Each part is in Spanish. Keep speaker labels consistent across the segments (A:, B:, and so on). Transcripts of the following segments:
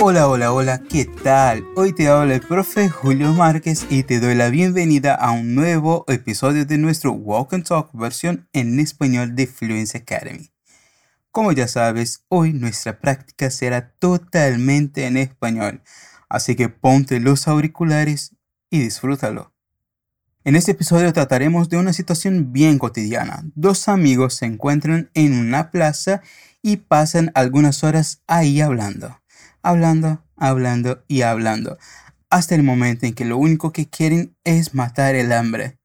A: Hola, hola, hola, ¿qué tal? Hoy te habla el profe Julio Márquez y te doy la bienvenida a un nuevo episodio de nuestro Walk and Talk versión en español de Fluency Academy. Como ya sabes, hoy nuestra práctica será totalmente en español, así que ponte los auriculares y disfrútalo. En este episodio trataremos de una situación bien cotidiana. Dos amigos se encuentran en una plaza y pasan algunas horas ahí hablando hablando, hablando y hablando, hasta el momento en que lo único que quieren es matar el hambre.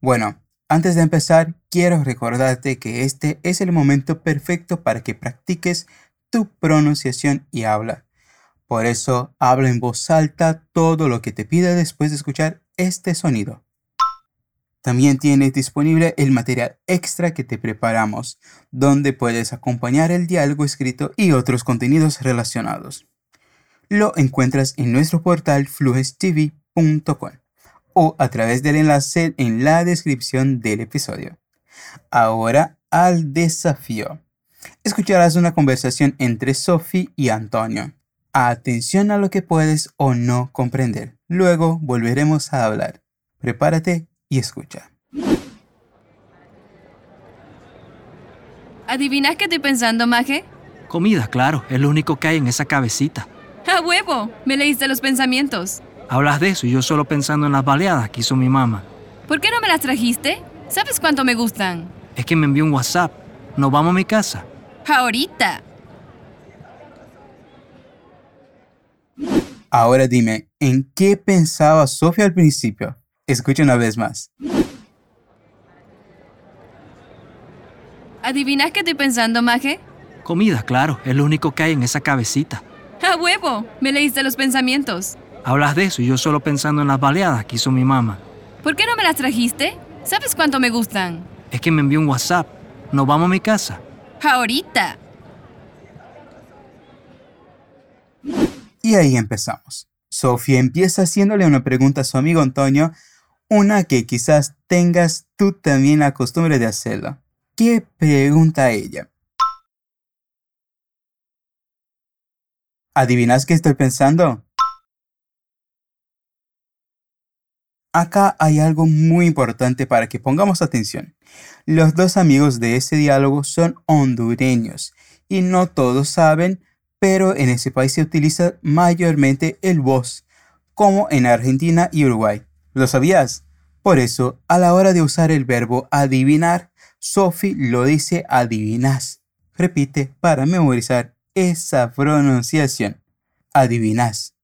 A: Bueno, antes de empezar, quiero recordarte que este es el momento perfecto para que practiques tu pronunciación y habla. Por eso, habla en voz alta todo lo que te pida después de escuchar este sonido. También tienes disponible el material extra que te preparamos, donde puedes acompañar el diálogo escrito y otros contenidos relacionados. Lo encuentras en nuestro portal flujestv.com o a través del enlace en la descripción del episodio. Ahora al desafío. Escucharás una conversación entre Sophie y Antonio. Atención a lo que puedes o no comprender. Luego volveremos a hablar. Prepárate y escucha.
B: ¿Adivinas qué estoy pensando, Maje?
C: Comida, claro, es lo único que hay en esa cabecita.
B: ¡A huevo! Me leíste los pensamientos.
C: Hablas de eso y yo solo pensando en las baleadas que hizo mi mamá.
B: ¿Por qué no me las trajiste? ¿Sabes cuánto me gustan?
C: Es que me envió un WhatsApp. Nos vamos a mi casa.
B: Ahorita.
A: Ahora dime, ¿en qué pensaba Sofía al principio? Escucha una vez más.
B: ¿Adivinas qué estoy pensando, Maje?
C: Comida, claro, es lo único que hay en esa cabecita.
B: ¡A huevo! Me leíste los pensamientos.
C: Hablas de eso y yo solo pensando en las baleadas que hizo mi mamá.
B: ¿Por qué no me las trajiste? ¿Sabes cuánto me gustan?
C: Es que me envió un WhatsApp. Nos vamos a mi casa.
B: Ahorita.
A: Y ahí empezamos. Sofía empieza haciéndole una pregunta a su amigo Antonio una que quizás tengas tú también la costumbre de hacerlo. ¿Qué pregunta ella? ¿Adivinas qué estoy pensando? Acá hay algo muy importante para que pongamos atención. Los dos amigos de ese diálogo son hondureños y no todos saben, pero en ese país se utiliza mayormente el vos, como en Argentina y Uruguay. ¿Lo sabías? Por eso, a la hora de usar el verbo adivinar, Sophie lo dice adivinas. Repite para memorizar esa pronunciación. Adivinas.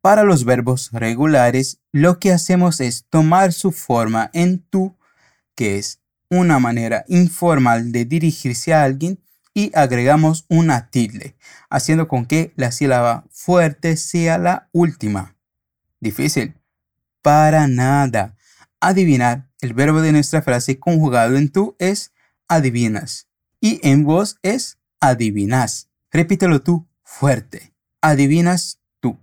A: Para los verbos regulares, lo que hacemos es tomar su forma en tú, que es una manera informal de dirigirse a alguien, y agregamos una tilde, haciendo con que la sílaba fuerte sea la última. Difícil. Para nada. Adivinar, el verbo de nuestra frase conjugado en tú es adivinas. Y en vos es adivinas. Repítelo tú fuerte. Adivinas tú.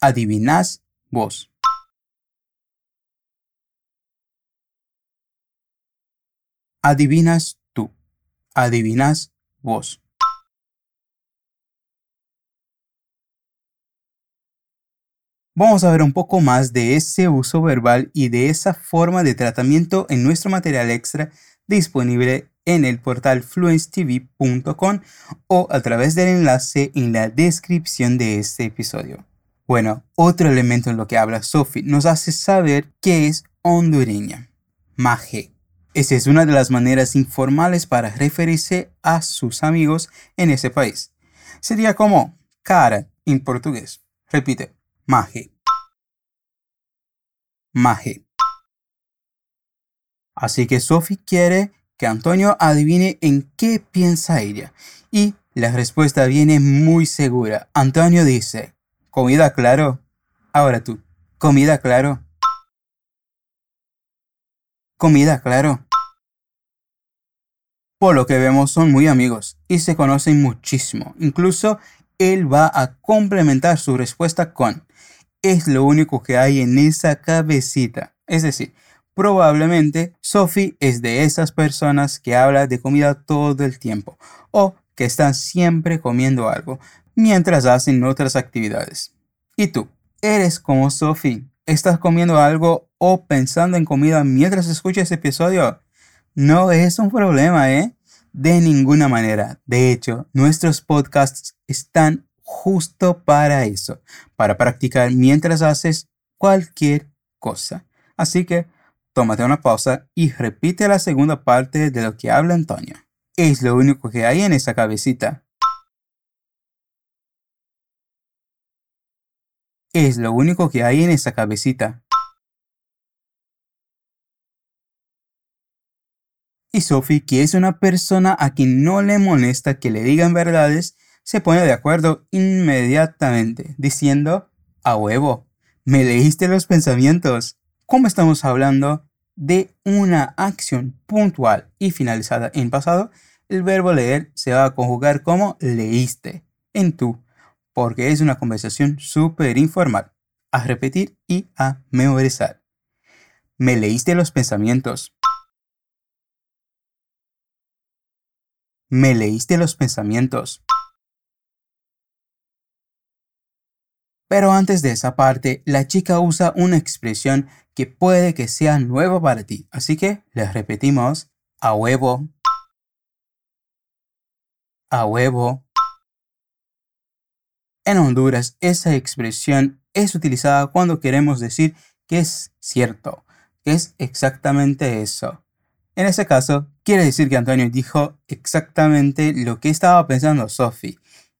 A: Adivinas vos. Adivinas tú. Adivinas vos. Vamos a ver un poco más de ese uso verbal y de esa forma de tratamiento en nuestro material extra disponible en el portal fluencetv.com o a través del enlace en la descripción de este episodio. Bueno, otro elemento en lo que habla Sophie nos hace saber que es hondureña. Maje. Esa es una de las maneras informales para referirse a sus amigos en ese país. Sería como cara en portugués. Repite, Maje. Maje. Así que Sophie quiere que Antonio adivine en qué piensa ella. Y la respuesta viene muy segura. Antonio dice, comida claro. Ahora tú, comida claro. Comida claro. Por lo que vemos son muy amigos y se conocen muchísimo. Incluso él va a complementar su respuesta con es lo único que hay en esa cabecita. Es decir, Probablemente Sophie es de esas personas que habla de comida todo el tiempo o que están siempre comiendo algo mientras hacen otras actividades. ¿Y tú? ¿Eres como Sophie? ¿Estás comiendo algo o pensando en comida mientras escuchas este episodio? No es un problema, ¿eh? De ninguna manera. De hecho, nuestros podcasts están justo para eso, para practicar mientras haces cualquier cosa. Así que tómate una pausa y repite la segunda parte de lo que habla Antonio. Es lo único que hay en esa cabecita. Es lo único que hay en esa cabecita. Y Sophie, que es una persona a quien no le molesta que le digan verdades, se pone de acuerdo inmediatamente, diciendo, a huevo, me leíste los pensamientos. Como estamos hablando de una acción puntual y finalizada en pasado, el verbo leer se va a conjugar como leíste en tú, porque es una conversación súper informal, a repetir y a memorizar. Me leíste los pensamientos. Me leíste los pensamientos. Pero antes de esa parte, la chica usa una expresión que puede que sea nueva para ti, así que le repetimos a huevo, a huevo. En Honduras, esa expresión es utilizada cuando queremos decir que es cierto, que es exactamente eso. En ese caso, quiere decir que Antonio dijo exactamente lo que estaba pensando Sophie.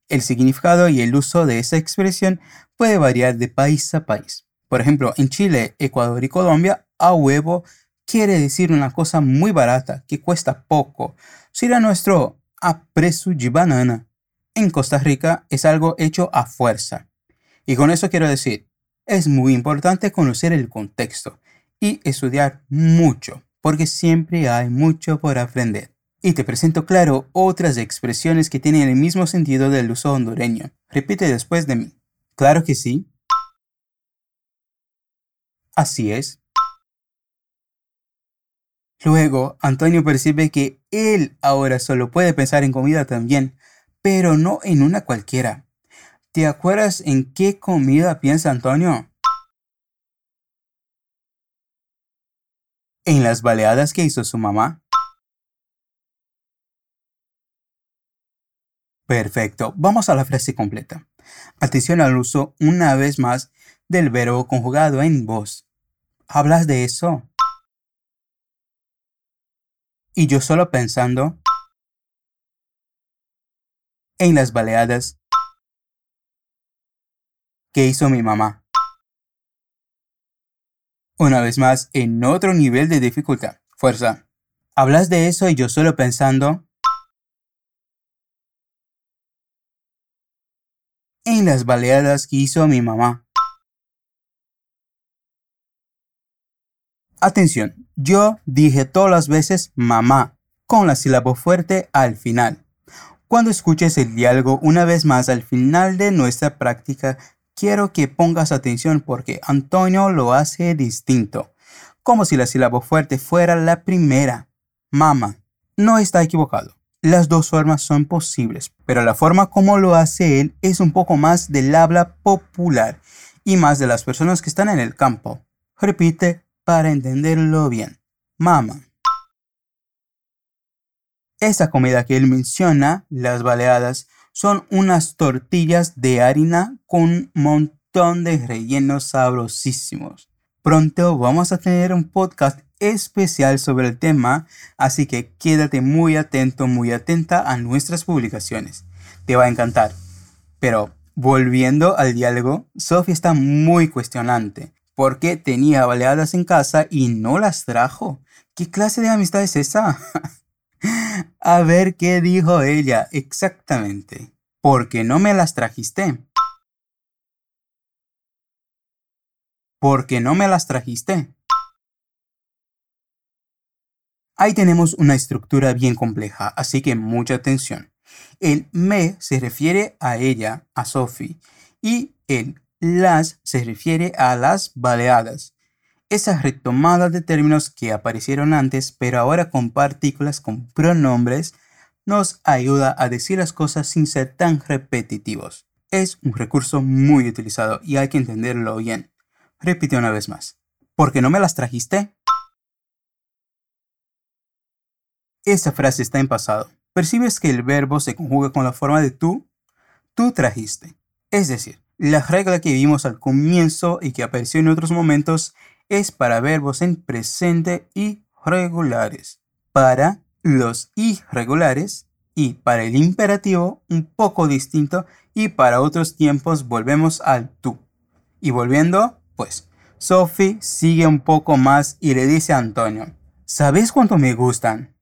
A: El significado y el uso de esa expresión puede variar de país a país. Por ejemplo, en Chile, Ecuador y Colombia, a huevo quiere decir una cosa muy barata, que cuesta poco. Si era nuestro a preço de banana. En Costa Rica es algo hecho a fuerza. Y con eso quiero decir, es muy importante conocer el contexto y estudiar mucho, porque siempre hay mucho por aprender. Y te presento claro otras expresiones que tienen el mismo sentido del uso hondureño. Repite después de mí. Claro que sí. Así es. Luego, Antonio percibe que él ahora solo puede pensar en comida también, pero no en una cualquiera. ¿Te acuerdas en qué comida piensa Antonio? En las baleadas que hizo su mamá. Perfecto, vamos a la frase completa. Atención al uso una vez más del verbo conjugado en voz. ¿Hablas de eso? y yo solo pensando en las baleadas que hizo mi mamá. Una vez más, en otro nivel de dificultad. Fuerza. Hablas de eso y yo solo pensando en las baleadas que hizo mi mamá. Atención, yo dije todas las veces mamá, con la sílaba fuerte al final. Cuando escuches el diálogo una vez más al final de nuestra práctica, quiero que pongas atención porque Antonio lo hace distinto, como si la sílaba fuerte fuera la primera. Mama. No está equivocado. Las dos formas son posibles, pero la forma como lo hace él es un poco más del habla popular y más de las personas que están en el campo. Repite para entenderlo bien. Mama. Esa comida que él menciona, las baleadas, son unas tortillas de harina con un montón de rellenos sabrosísimos. Pronto vamos a tener un podcast especial sobre el tema, así que quédate muy atento, muy atenta a nuestras publicaciones. Te va a encantar. Pero volviendo al diálogo, Sophie está muy cuestionante porque tenía baleadas en casa y no las trajo. ¿Qué clase de amistad es esa? A ver qué dijo ella exactamente. Porque no me las trajiste. Porque no me las trajiste. Ahí tenemos una estructura bien compleja, así que mucha atención. El me se refiere a ella, a Sophie, y el las se refiere a las baleadas. esa retomada de términos que aparecieron antes, pero ahora con partículas con pronombres, nos ayuda a decir las cosas sin ser tan repetitivos. Es un recurso muy utilizado y hay que entenderlo bien. Repite una vez más. ¿Por qué no me las trajiste? Esa frase está en pasado. Percibes que el verbo se conjuga con la forma de tú, tú trajiste. Es decir, la regla que vimos al comienzo y que apareció en otros momentos es para verbos en presente y regulares. Para los irregulares y para el imperativo un poco distinto y para otros tiempos volvemos al tú. Y volviendo, pues, Sophie sigue un poco más y le dice a Antonio, ¿sabes cuánto me gustan?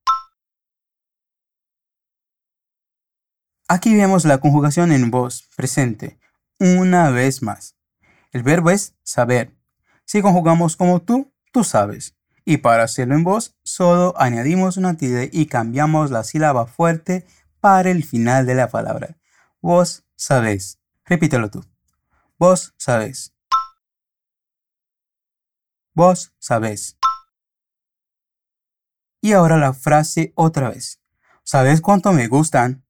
A: Aquí vemos la conjugación en voz presente, una vez más. El verbo es saber. Si conjugamos como tú, tú sabes. Y para hacerlo en voz, solo añadimos una tilde y cambiamos la sílaba fuerte para el final de la palabra. Vos sabés. Repítelo tú. Vos sabés. Vos sabés. Y ahora la frase otra vez. ¿Sabes cuánto me gustan?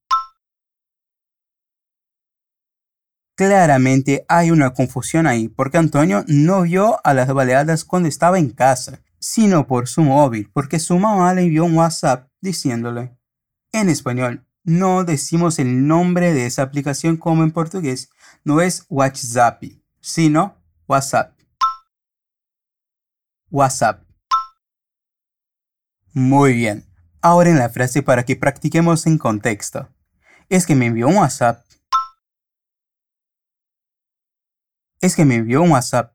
A: Claramente hay una confusión ahí porque Antonio no vio a las baleadas cuando estaba en casa, sino por su móvil, porque su mamá le envió un WhatsApp diciéndole. En español, no decimos el nombre de esa aplicación como en portugués, no es WhatsApp, sino WhatsApp. WhatsApp. Muy bien. Ahora en la frase para que practiquemos en contexto. Es que me envió un WhatsApp es que me envió un WhatsApp.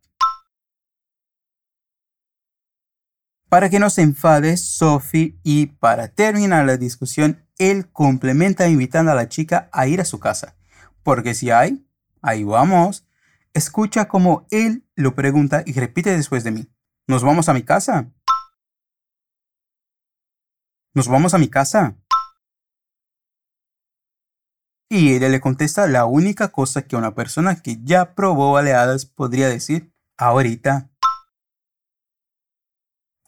A: Para que no se enfade Sophie y para terminar la discusión, él complementa invitando a la chica a ir a su casa. Porque si hay, ahí vamos. Escucha como él lo pregunta y repite después de mí. ¿Nos vamos a mi casa? ¿Nos vamos a mi casa? Y ella le contesta la única cosa que una persona que ya probó baleadas podría decir, ahorita.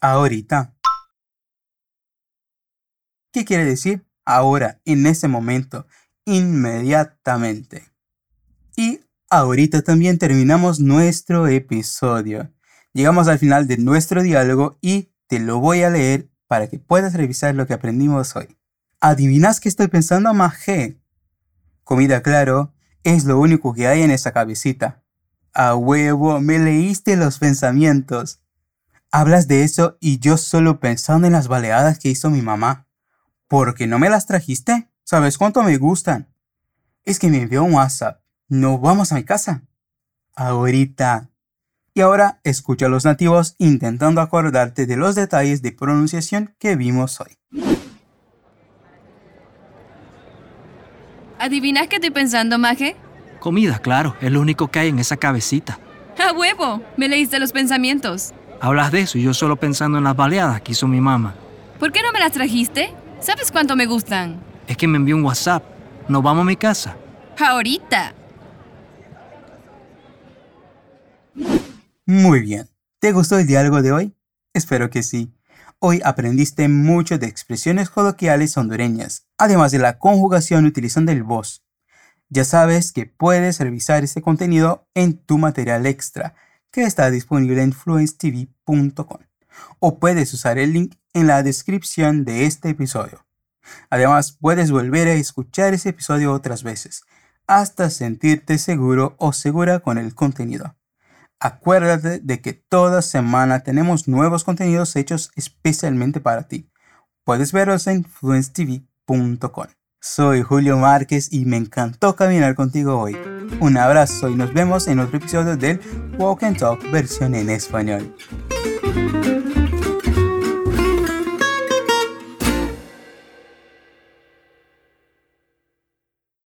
A: Ahorita. ¿Qué quiere decir? Ahora, en ese momento, inmediatamente. Y ahorita también terminamos nuestro episodio. Llegamos al final de nuestro diálogo y te lo voy a leer para que puedas revisar lo que aprendimos hoy. ¿Adivinas qué estoy pensando, Maje? Comida, claro, es lo único que hay en esa cabecita. A huevo, me leíste los pensamientos. Hablas de eso y yo solo pensando en las baleadas que hizo mi mamá. ¿Por qué no me las trajiste? ¿Sabes cuánto me gustan? Es que me envió un WhatsApp. ¿No vamos a mi casa? Ahorita. Y ahora escucha a los nativos intentando acordarte de los detalles de pronunciación que vimos hoy.
B: ¿Adivinas qué estoy pensando, Maje?
C: Comida, claro, es lo único que hay en esa cabecita.
B: ¡A huevo! Me leíste los pensamientos.
C: Hablas de eso y yo solo pensando en las baleadas que hizo mi mamá.
B: ¿Por qué no me las trajiste? ¿Sabes cuánto me gustan?
C: Es que me envió un WhatsApp. Nos vamos a mi casa.
B: Ahorita.
A: Muy bien. ¿Te gustó el diálogo de hoy? Espero que sí. Hoy aprendiste mucho de expresiones coloquiales hondureñas, además de la conjugación utilizando el vos. Ya sabes que puedes revisar este contenido en tu material extra, que está disponible en fluencetv.com, o puedes usar el link en la descripción de este episodio. Además, puedes volver a escuchar ese episodio otras veces, hasta sentirte seguro o segura con el contenido. Acuérdate de que toda semana tenemos nuevos contenidos hechos especialmente para ti. Puedes verlos en fluencetv.com. Soy Julio Márquez y me encantó caminar contigo hoy. Un abrazo y nos vemos en otro episodio del Walk and Talk versión en español.